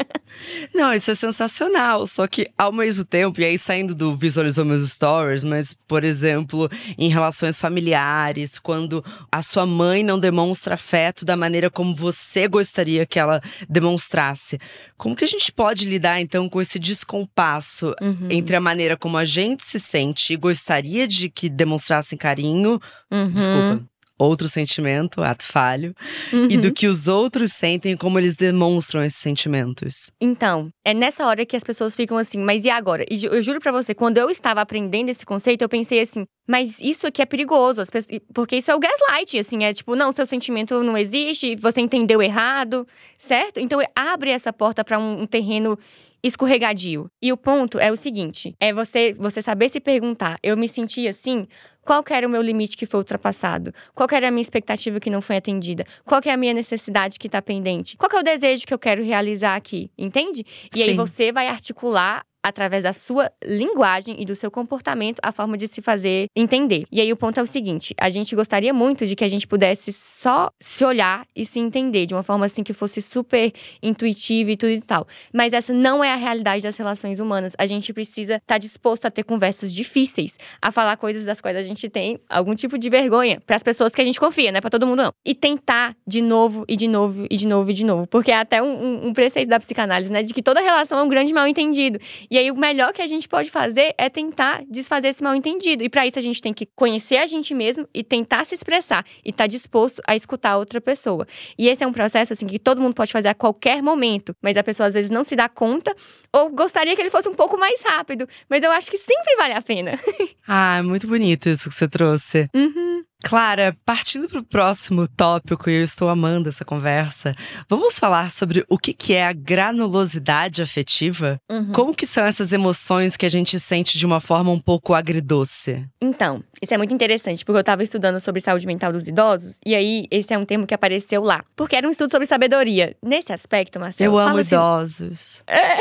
Não, isso é sensacional. Só que ao mesmo tempo, e aí saindo do visualizou meus stories, mas, por exemplo, em relações familiares, quando a sua mãe não demonstra afeto da maneira como você gostaria que ela demonstrasse. Como que a gente pode lidar, então, com esse descompasso uhum. entre a maneira como a gente se sente e gostaria de que demonstrassem carinho? Uhum. Desculpa outro sentimento, ato falho, uhum. e do uhum. que os outros sentem, como eles demonstram esses sentimentos. Então, é nessa hora que as pessoas ficam assim, mas e agora? E eu juro para você, quando eu estava aprendendo esse conceito, eu pensei assim, mas isso aqui é perigoso, pessoas, porque isso é o gaslight, assim, é tipo, não, seu sentimento não existe, você entendeu errado, certo? Então abre essa porta para um, um terreno escorregadio. E o ponto é o seguinte: é você você saber se perguntar, eu me senti assim, qual era o meu limite que foi ultrapassado? Qual era a minha expectativa que não foi atendida? Qual é a minha necessidade que está pendente? Qual é o desejo que eu quero realizar aqui? Entende? E Sim. aí você vai articular através da sua linguagem e do seu comportamento, a forma de se fazer entender. E aí o ponto é o seguinte: a gente gostaria muito de que a gente pudesse só se olhar e se entender de uma forma assim que fosse super intuitiva e tudo e tal. Mas essa não é a realidade das relações humanas. A gente precisa estar tá disposto a ter conversas difíceis, a falar coisas das quais a gente tem algum tipo de vergonha para as pessoas que a gente confia, não é para todo mundo não. E tentar de novo e de novo e de novo e de novo, porque é até um, um, preceito da psicanálise, né, de que toda relação é um grande mal entendido. E aí, o melhor que a gente pode fazer é tentar desfazer esse mal entendido. E para isso, a gente tem que conhecer a gente mesmo e tentar se expressar e estar tá disposto a escutar outra pessoa. E esse é um processo, assim, que todo mundo pode fazer a qualquer momento, mas a pessoa às vezes não se dá conta ou gostaria que ele fosse um pouco mais rápido. Mas eu acho que sempre vale a pena. (laughs) ah, é muito bonito isso que você trouxe. Uhum. Clara, partindo para o próximo tópico, e eu estou amando essa conversa, vamos falar sobre o que, que é a granulosidade afetiva? Uhum. Como que são essas emoções que a gente sente de uma forma um pouco agridoce? Então, isso é muito interessante, porque eu estava estudando sobre saúde mental dos idosos, e aí esse é um termo que apareceu lá. Porque era um estudo sobre sabedoria. Nesse aspecto, Marcelo… Eu amo assim, idosos. É.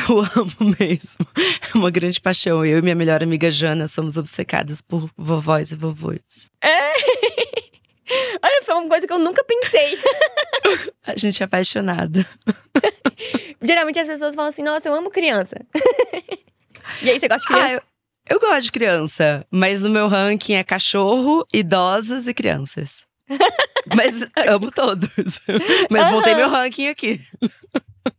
(laughs) Eu amo mesmo. É uma grande paixão. Eu e minha melhor amiga Jana somos obcecadas por vovós e vovôs. É. (laughs) Olha, foi uma coisa que eu nunca pensei. (laughs) A gente é apaixonada. (laughs) Geralmente as pessoas falam assim: nossa, eu amo criança. E aí, você gosta de criança? Ah, eu, eu gosto de criança, mas o meu ranking é cachorro, idosos e crianças. mas amo todos. Mas uhum. montei meu ranking aqui.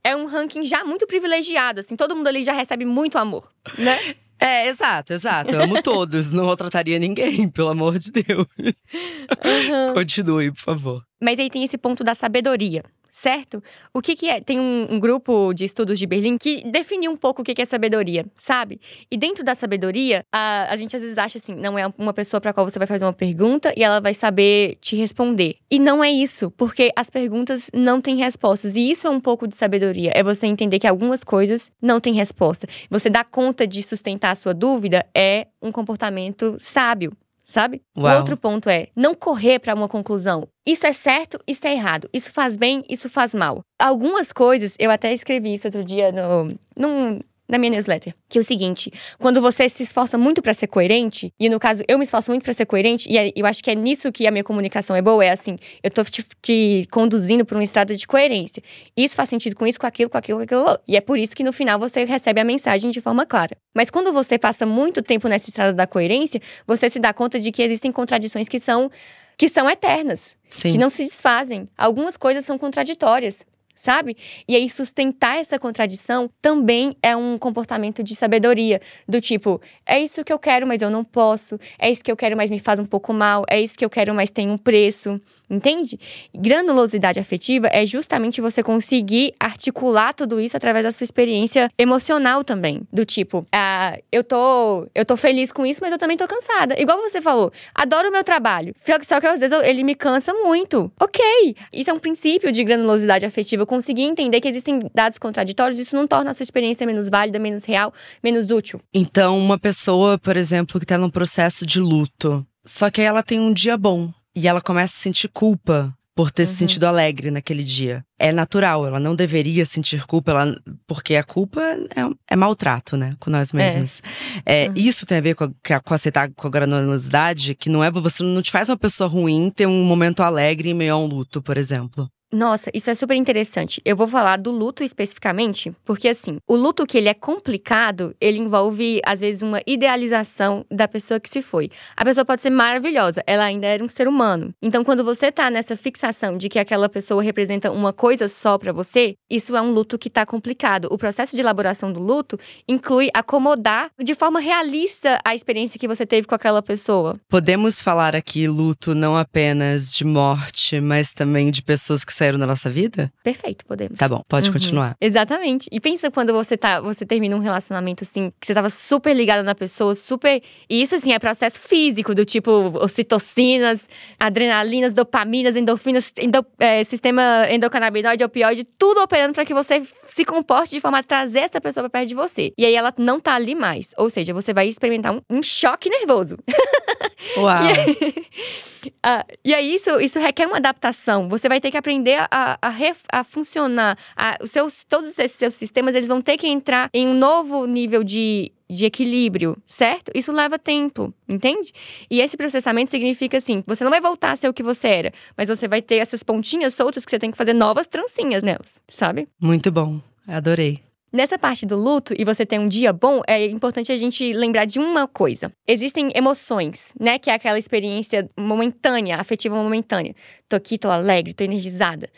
É um ranking já muito privilegiado, assim, todo mundo ali já recebe muito amor, né? É, exato, exato. Amo (laughs) todos. Não maltrataria ninguém, pelo amor de Deus. Uhum. Continue, por favor. Mas aí tem esse ponto da sabedoria certo? O que, que é? Tem um, um, grupo de estudos de Berlim que definiu um pouco o que, que é sabedoria, sabe? E dentro da sabedoria, a, a gente às vezes acha assim, não é uma pessoa para qual você vai fazer uma pergunta e ela vai saber te responder. E não é isso, porque as perguntas não têm respostas. E isso é um pouco de sabedoria. É você entender que algumas coisas não têm resposta. Você dar conta de sustentar a sua dúvida é um comportamento sábio sabe? Uau. O outro ponto é não correr para uma conclusão. Isso é certo, isso é errado. Isso faz bem, isso faz mal. Algumas coisas, eu até escrevi isso outro dia no, num, na minha newsletter, que é o seguinte: quando você se esforça muito para ser coerente, e no caso eu me esforço muito para ser coerente, e eu acho que é nisso que a minha comunicação é boa, é assim, eu tô te, te conduzindo por uma estrada de coerência. Isso faz sentido com isso, com aquilo, com aquilo, com aquilo. E é por isso que no final você recebe a mensagem de forma clara. Mas quando você passa muito tempo nessa estrada da coerência, você se dá conta de que existem contradições que são que são eternas, Sim. que não se desfazem. Algumas coisas são contraditórias sabe? E aí sustentar essa contradição também é um comportamento de sabedoria, do tipo, é isso que eu quero, mas eu não posso, é isso que eu quero, mas me faz um pouco mal, é isso que eu quero, mas tem um preço, entende? Granulosidade afetiva é justamente você conseguir articular tudo isso através da sua experiência emocional também, do tipo, ah, eu tô, eu tô feliz com isso, mas eu também tô cansada. Igual você falou, adoro o meu trabalho, só que às vezes ele me cansa muito. OK. Isso é um princípio de granulosidade afetiva conseguir entender que existem dados contraditórios, isso não torna a sua experiência menos válida, menos real, menos útil. Então, uma pessoa, por exemplo, que está num processo de luto, só que aí ela tem um dia bom e ela começa a sentir culpa por ter uhum. se sentido alegre naquele dia. É natural, ela não deveria sentir culpa, ela, porque a culpa é, é maltrato, né, com nós mesmos. É. é uhum. Isso tem a ver com, a, com aceitar com a granulosidade, que não é você não te faz uma pessoa ruim ter um momento alegre em meio a um luto, por exemplo. Nossa, isso é super interessante. Eu vou falar do luto especificamente, porque assim, o luto que ele é complicado, ele envolve às vezes uma idealização da pessoa que se foi. A pessoa pode ser maravilhosa, ela ainda era um ser humano. Então, quando você tá nessa fixação de que aquela pessoa representa uma coisa só para você, isso é um luto que tá complicado. O processo de elaboração do luto inclui acomodar de forma realista a experiência que você teve com aquela pessoa. Podemos falar aqui luto não apenas de morte, mas também de pessoas que saíram da nossa vida? Perfeito, podemos. Tá bom, pode uhum. continuar. Exatamente. E pensa quando você tá, você termina um relacionamento assim, que você tava super ligada na pessoa, super. E isso assim é processo físico, do tipo ocitocinas, adrenalinas, dopaminas, endorfinas, endo, é, sistema endocannabinoide, opioide, tudo operando para que você se comporte de forma a trazer essa pessoa pra perto de você. E aí ela não tá ali mais. Ou seja, você vai experimentar um, um choque nervoso. (laughs) Uau! (laughs) ah, e aí isso, isso requer uma adaptação. Você vai ter que aprender a, a, a funcionar. A, os seus, todos esses seus sistemas eles vão ter que entrar em um novo nível de, de equilíbrio, certo? Isso leva tempo, entende? E esse processamento significa assim: você não vai voltar a ser o que você era, mas você vai ter essas pontinhas soltas que você tem que fazer novas trancinhas nelas, sabe? Muito bom. Adorei. Nessa parte do luto, e você tem um dia bom, é importante a gente lembrar de uma coisa. Existem emoções, né? Que é aquela experiência momentânea, afetiva momentânea. Tô aqui, tô alegre, tô energizada.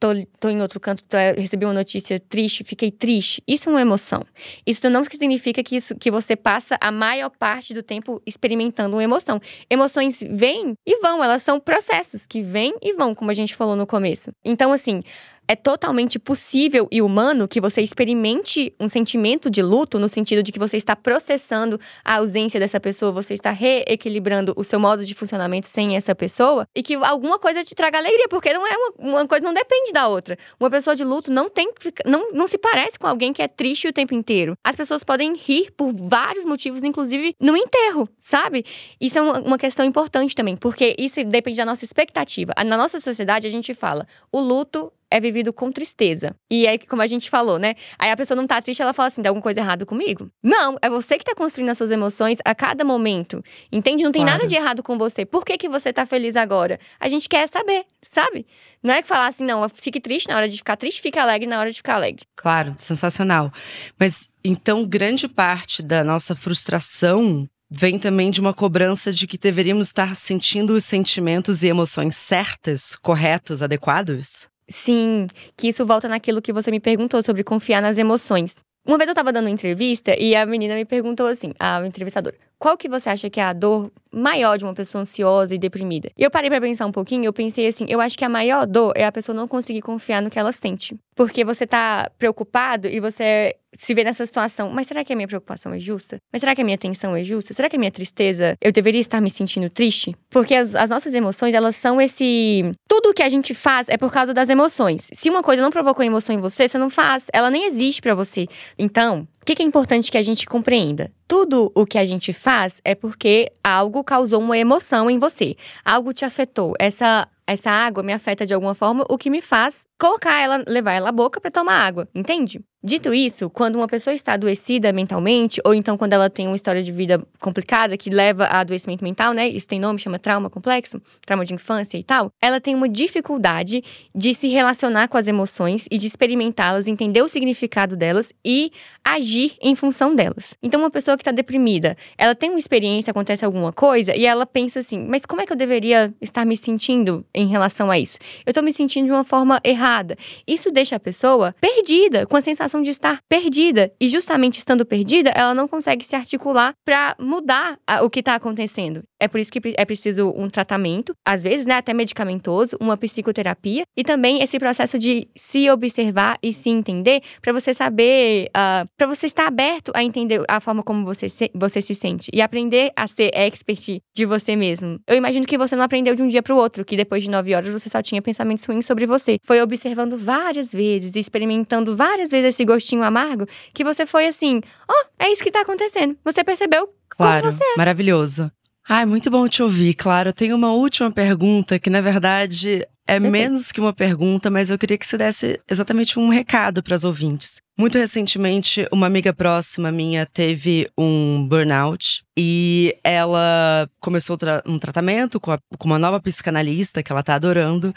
Tô, tô em outro canto, tô, recebi uma notícia triste, fiquei triste. Isso é uma emoção. Isso não significa que, isso, que você passa a maior parte do tempo experimentando uma emoção. Emoções vêm e vão, elas são processos que vêm e vão, como a gente falou no começo. Então, assim, é totalmente possível e humano que você experimente um sentimento de luto, no sentido de que você está processando a ausência dessa pessoa, você está reequilibrando o seu modo de funcionamento sem essa pessoa, e que alguma coisa te traga alegria, porque não é uma, uma coisa não depende da outra. Uma pessoa de luto não tem não, não se parece com alguém que é triste o tempo inteiro. As pessoas podem rir por vários motivos, inclusive no enterro, sabe? Isso é uma, questão importante também, porque isso depende da nossa expectativa. Na nossa sociedade, a gente fala, o luto é vivido com tristeza. E aí, como a gente falou, né? Aí a pessoa não tá triste, ela fala assim: tem alguma coisa errada comigo? Não, é você que tá construindo as suas emoções a cada momento. Entende? Não tem claro. nada de errado com você. Por que, que você tá feliz agora? A gente quer saber, sabe? Não é que falar assim, não, fique triste na hora de ficar triste, fique alegre na hora de ficar alegre. Claro, sensacional. Mas então, grande parte da nossa frustração vem também de uma cobrança de que deveríamos estar sentindo os sentimentos e emoções certas, corretos, adequados? Sim, que isso volta naquilo que você me perguntou sobre confiar nas emoções. Uma vez eu tava dando uma entrevista e a menina me perguntou assim, a entrevistadora, qual que você acha que é a dor maior de uma pessoa ansiosa e deprimida? E eu parei para pensar um pouquinho, eu pensei assim, eu acho que a maior dor é a pessoa não conseguir confiar no que ela sente. Porque você tá preocupado e você se vê nessa situação, mas será que a minha preocupação é justa? Mas será que a minha tensão é justa? Será que a minha tristeza, eu deveria estar me sentindo triste? Porque as, as nossas emoções, elas são esse... Tudo que a gente faz é por causa das emoções. Se uma coisa não provocou emoção em você, você não faz. Ela nem existe para você. Então, o que, que é importante que a gente compreenda? Tudo o que a gente faz é porque algo causou uma emoção em você. Algo te afetou. Essa essa água me afeta de alguma forma, o que me faz colocar ela, levar ela à boca para tomar água, entende? Dito isso, quando uma pessoa está adoecida mentalmente, ou então quando ela tem uma história de vida complicada que leva a adoecimento mental, né? Isso tem nome, chama trauma complexo, trauma de infância e tal. Ela tem uma dificuldade de se relacionar com as emoções e de experimentá-las, entender o significado delas e agir em função delas. Então, uma pessoa que está deprimida, ela tem uma experiência, acontece alguma coisa e ela pensa assim: mas como é que eu deveria estar me sentindo em relação a isso? Eu estou me sentindo de uma forma errada. Isso deixa a pessoa perdida, com a sensação sensação de estar perdida. E justamente estando perdida, ela não consegue se articular para mudar a, o que está acontecendo. É por isso que é preciso um tratamento, às vezes, né, até medicamentoso, uma psicoterapia e também esse processo de se observar e se entender para você saber, uh, ah, para você estar aberto a entender a forma como você se, você se sente e aprender a ser expert de você mesmo. Eu imagino que você não aprendeu de um dia para o outro, que depois de nove horas você só tinha pensamentos ruins sobre você. Foi observando várias vezes, experimentando várias vezes esse gostinho amargo, que você foi assim: ó, oh, é isso que tá acontecendo. Você percebeu Claro, como você é. maravilhoso. Ai, muito bom te ouvir, claro. Eu tenho uma última pergunta que, na verdade, é menos que uma pergunta, mas eu queria que você desse exatamente um recado para as ouvintes. Muito recentemente, uma amiga próxima minha teve um burnout e ela começou um tratamento com, a, com uma nova psicanalista que ela tá adorando,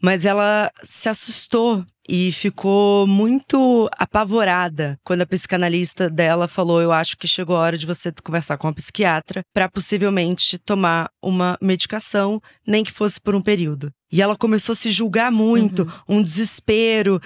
mas ela se assustou e ficou muito apavorada quando a psicanalista dela falou: Eu acho que chegou a hora de você conversar com a psiquiatra para possivelmente tomar uma medicação, nem que fosse por um período. E ela começou a se julgar muito, uhum. um desespero.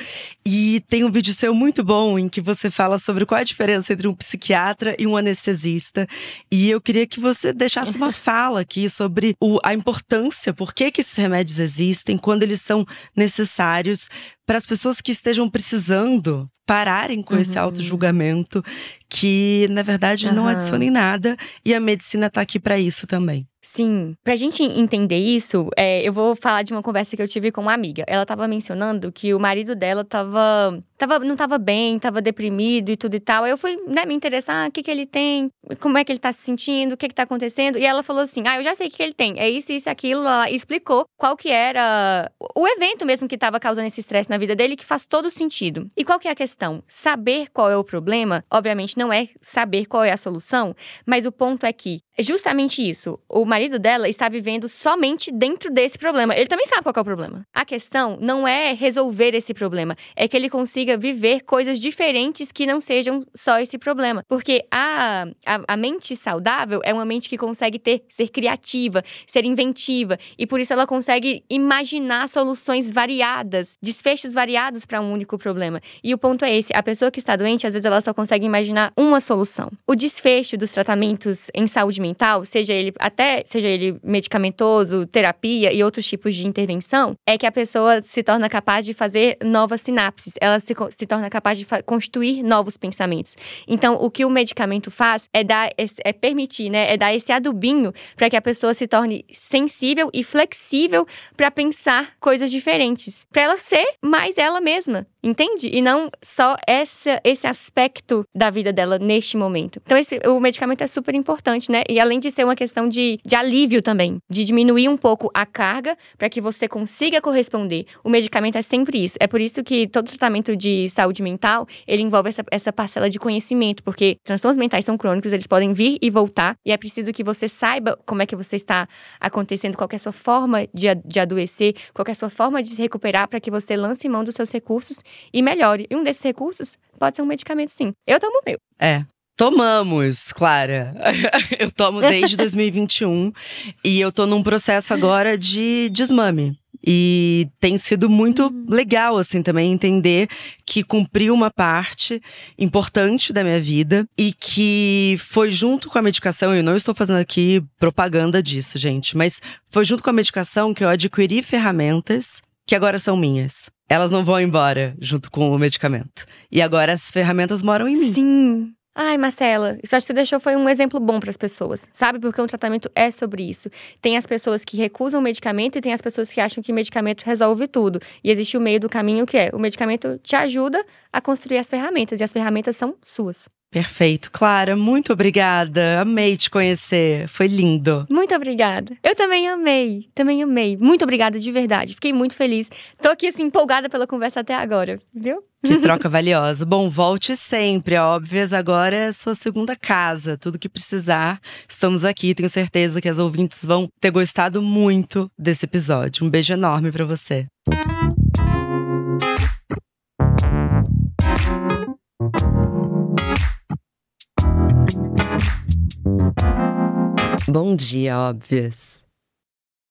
E tem um vídeo seu muito bom em que você fala sobre qual é a diferença entre um psiquiatra e um anestesista. E eu queria que você deixasse uma (laughs) fala aqui sobre o, a importância, por que, que esses remédios existem, quando eles são necessários para as pessoas que estejam precisando pararem com uhum. esse auto-julgamento que, na verdade, uhum. não adiciona em nada e a medicina está aqui para isso também. Sim. Pra gente entender isso, é, eu vou falar de uma conversa que eu tive com uma amiga. Ela tava mencionando que o marido dela tava, tava não tava bem, tava deprimido e tudo e tal. Aí eu fui, né, me interessar, o que que ele tem, como é que ele tá se sentindo, o que que tá acontecendo. E ela falou assim, ah, eu já sei o que ele tem. É isso, isso, aquilo. Ela explicou qual que era o evento mesmo que tava causando esse estresse na vida dele, que faz todo sentido. E qual que é a questão? Saber qual é o problema, obviamente não é saber qual é a solução, mas o ponto é que é justamente isso. O marido dela está vivendo somente dentro desse problema. Ele também sabe qual é o problema. A questão não é resolver esse problema, é que ele consiga viver coisas diferentes que não sejam só esse problema. Porque a, a, a mente saudável é uma mente que consegue ter, ser criativa, ser inventiva. E por isso ela consegue imaginar soluções variadas, desfechos variados para um único problema. E o ponto é esse: a pessoa que está doente, às vezes ela só consegue imaginar uma solução. O desfecho dos tratamentos em saúde mental, seja ele até seja ele medicamentoso, terapia e outros tipos de intervenção, é que a pessoa se torna capaz de fazer novas sinapses, ela se, se torna capaz de construir novos pensamentos. Então, o que o medicamento faz é dar é permitir, né, é dar esse adubinho para que a pessoa se torne sensível e flexível para pensar coisas diferentes, para ela ser mais ela mesma. Entende? E não só essa, esse aspecto da vida dela neste momento. Então, esse, o medicamento é super importante, né? E além de ser uma questão de, de alívio também, de diminuir um pouco a carga para que você consiga corresponder. O medicamento é sempre isso. É por isso que todo tratamento de saúde mental, ele envolve essa, essa parcela de conhecimento, porque transtornos mentais são crônicos, eles podem vir e voltar, e é preciso que você saiba como é que você está acontecendo, qual é a sua forma de, de adoecer, qual é a sua forma de se recuperar para que você lance mão dos seus recursos e melhore. E um desses recursos pode ser um medicamento, sim. Eu tomo o meu. É, Tomamos, Clara. (laughs) eu tomo desde (laughs) 2021 e eu tô num processo agora de desmame. E tem sido muito uhum. legal, assim, também entender que cumpriu uma parte importante da minha vida e que foi junto com a medicação. Eu não estou fazendo aqui propaganda disso, gente, mas foi junto com a medicação que eu adquiri ferramentas que agora são minhas. Elas não vão embora junto com o medicamento. E agora as ferramentas moram em mim. Sim. Ai, Marcela, isso acho que você deixou foi um exemplo bom para as pessoas, sabe? Porque um tratamento é sobre isso. Tem as pessoas que recusam o medicamento e tem as pessoas que acham que o medicamento resolve tudo. E existe o meio do caminho que é: o medicamento te ajuda a construir as ferramentas e as ferramentas são suas. Perfeito. Clara, muito obrigada. Amei te conhecer. Foi lindo. Muito obrigada. Eu também amei. Também amei. Muito obrigada de verdade. Fiquei muito feliz. Tô aqui assim empolgada pela conversa até agora, viu? Que (laughs) troca valiosa. Bom, volte sempre, óbvias. Agora é sua segunda casa. Tudo que precisar, estamos aqui. Tenho certeza que as ouvintes vão ter gostado muito desse episódio. Um beijo enorme para você. Bom dia, óbvias.